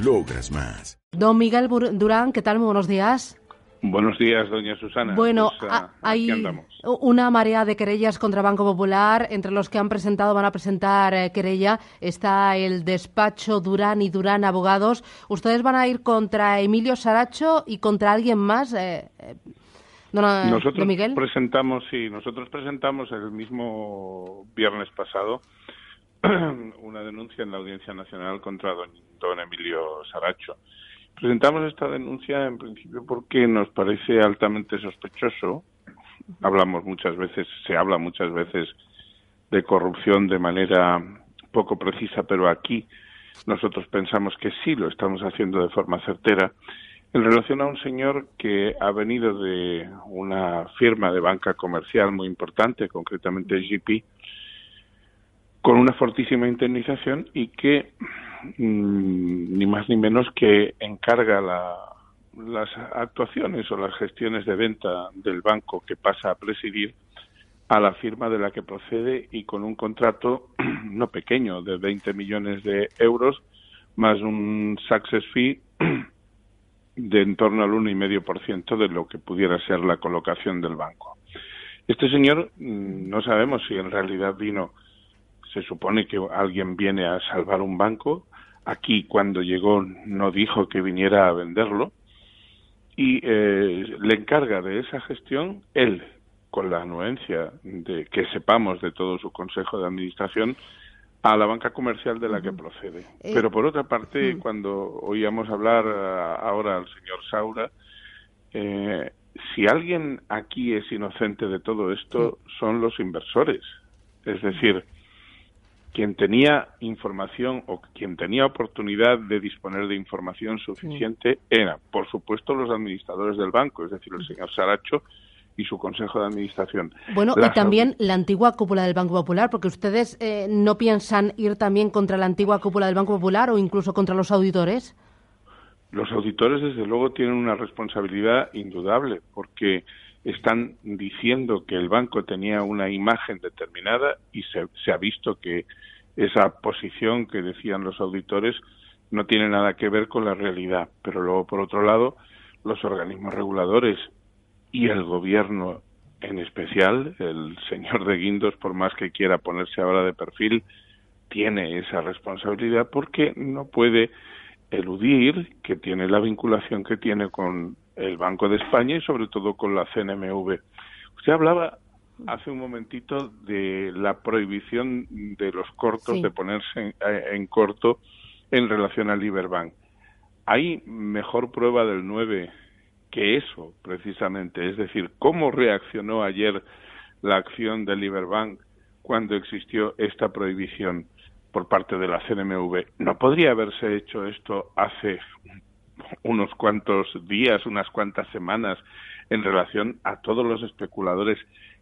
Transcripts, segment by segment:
Logras más. Don Miguel Durán, ¿qué tal? Muy buenos días. Buenos días, doña Susana. Bueno, pues, ah, hay una marea de querellas contra Banco Popular. Entre los que han presentado, van a presentar eh, querella, está el despacho Durán y Durán Abogados. ¿Ustedes van a ir contra Emilio Saracho y contra alguien más? Eh, eh nosotros presentamos, sí, nosotros presentamos el mismo viernes pasado una denuncia en la Audiencia Nacional contra don, don Emilio Saracho. Presentamos esta denuncia en principio porque nos parece altamente sospechoso. Hablamos muchas veces, se habla muchas veces de corrupción de manera poco precisa, pero aquí nosotros pensamos que sí lo estamos haciendo de forma certera en relación a un señor que ha venido de una firma de banca comercial muy importante, concretamente GP, con una fortísima indemnización y que mm, ni más ni menos que encarga las actuaciones o las gestiones de venta del banco que pasa a presidir a la firma de la que procede y con un contrato no pequeño de 20 millones de euros más un success fee de en torno al 1,5% de lo que pudiera ser la colocación del banco. Este señor mm, no sabemos si en realidad vino se supone que alguien viene a salvar un banco. Aquí cuando llegó no dijo que viniera a venderlo y eh, le encarga de esa gestión él, con la anuencia de que sepamos de todo su consejo de administración, a la banca comercial de la que procede. Eh, Pero por otra parte, cuando oíamos hablar eh, ahora al señor Saura, si alguien aquí es inocente de todo esto, son los inversores. Es decir, quien tenía información o quien tenía oportunidad de disponer de información suficiente era, por supuesto, los administradores del banco, es decir, el señor Saracho y su consejo de administración. Bueno, y también la antigua cúpula del Banco Popular, porque ustedes eh, no piensan ir también contra la antigua cúpula del Banco Popular o incluso contra los auditores. Los auditores, desde luego, tienen una responsabilidad indudable, porque están diciendo que el banco tenía una imagen determinada y se, ha visto que esa posición que decían los auditores no tiene nada que ver con la realidad. Pero luego, por otro lado, los organismos reguladores y el gobierno en especial, el señor de Guindos, por más que quiera ponerse ahora de perfil, tiene esa responsabilidad porque no puede eludir que tiene la vinculación que tiene con el Banco de España y sobre todo con la CNMV. Usted hablaba hace un momentito de la prohibición de los cortos, de ponerse en, corto en relación al Liberbank. Hay mejor prueba del 9 que eso, precisamente. Es decir, cómo reaccionó ayer la acción del Liberbank cuando existió esta prohibición por parte de la CNMV. ¿No podría haberse hecho esto hace unos cuantos días, unas cuantas semanas en relación a todos los especuladores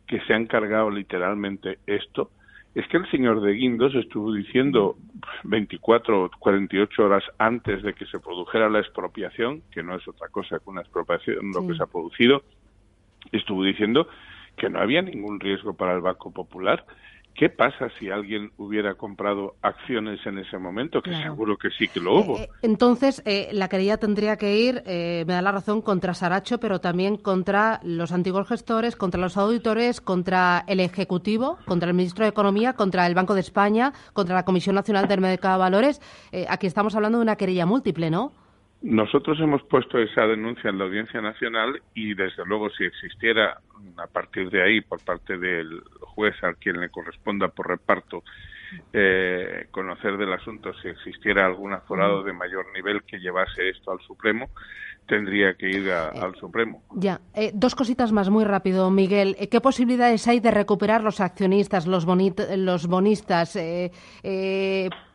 que se han cargado literalmente esto, es que el señor de Guindos estuvo diciendo 24 o 48 horas antes de que se produjera la expropiación, que no es otra cosa que una expropiación lo que se ha producido, estuvo diciendo que no había ningún riesgo para el Banco Popular ¿Qué pasa si alguien hubiera comprado acciones en ese momento? Que seguro que sí que lo hubo. Eh, eh, entonces, eh, la querella tendría que ir, me da la razón, contra Saracho, pero también contra los antiguos gestores, contra los auditores, contra el Ejecutivo, contra el Ministro de Economía, contra el Banco de España, contra la Comisión Nacional del Mercado de Valores. aquí estamos hablando de una querella múltiple, ¿no? Nosotros hemos puesto esa denuncia en la Audiencia Nacional y, desde luego, si existiera a partir de ahí, por parte del juez a quien le corresponda por reparto, eh, conocer del asunto, si existiera algún aforado de mayor nivel que llevase esto al Supremo, tendría que ir eh, al Supremo. Ya, eh, dos cositas más muy rápido, Miguel. ¿Qué posibilidades hay de recuperar los accionistas, los, los bonistas,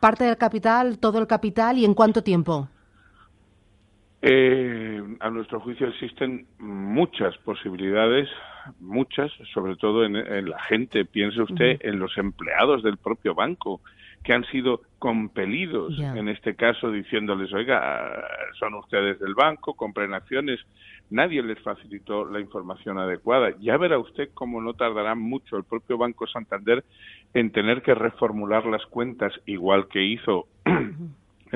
parte del capital, todo el capital y en cuánto tiempo? Eh, a nuestro juicio existen muchas posibilidades, muchas, sobre todo en, la gente. Piense usted en los empleados del propio banco que han sido compelidos, en este caso, diciéndoles, oiga, son ustedes del banco, compren acciones. Nadie les facilitó la información adecuada. Ya verá usted cómo no tardará mucho el propio Banco Santander en tener que reformular las cuentas, igual que hizo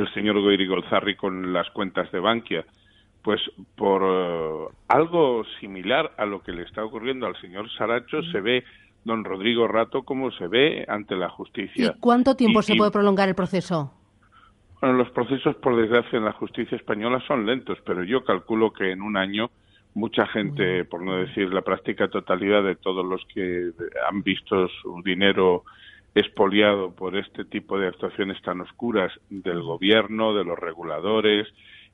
el señor Goiri Golzarri con las cuentas de Bankia. Pues por eh, algo similar a lo que le está ocurriendo al señor Saracho, se ve don Rodrigo Rato como se ve ante la justicia. ¿Y cuánto tiempo se puede prolongar el proceso? Bueno, los procesos, por desgracia, en la justicia española son lentos, pero yo calculo que en un año mucha gente, por no decir la práctica totalidad de todos los que han visto su dinero expoliado por este tipo de actuaciones tan oscuras del gobierno, de los reguladores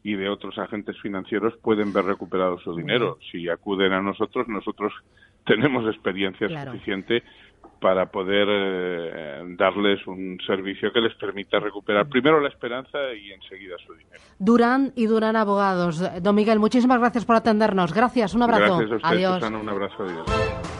y de otros agentes financieros pueden ver recuperado su dinero. Si acuden a nosotros, nosotros tenemos experiencia suficiente para poder eh, darles un servicio que les permita recuperar primero la esperanza y enseguida su dinero. Durán y Durán Abogados. Don Miguel, muchísimas gracias por atendernos. Gracias, un abrazo. Gracias a usted, adiós. un abrazo, adiós.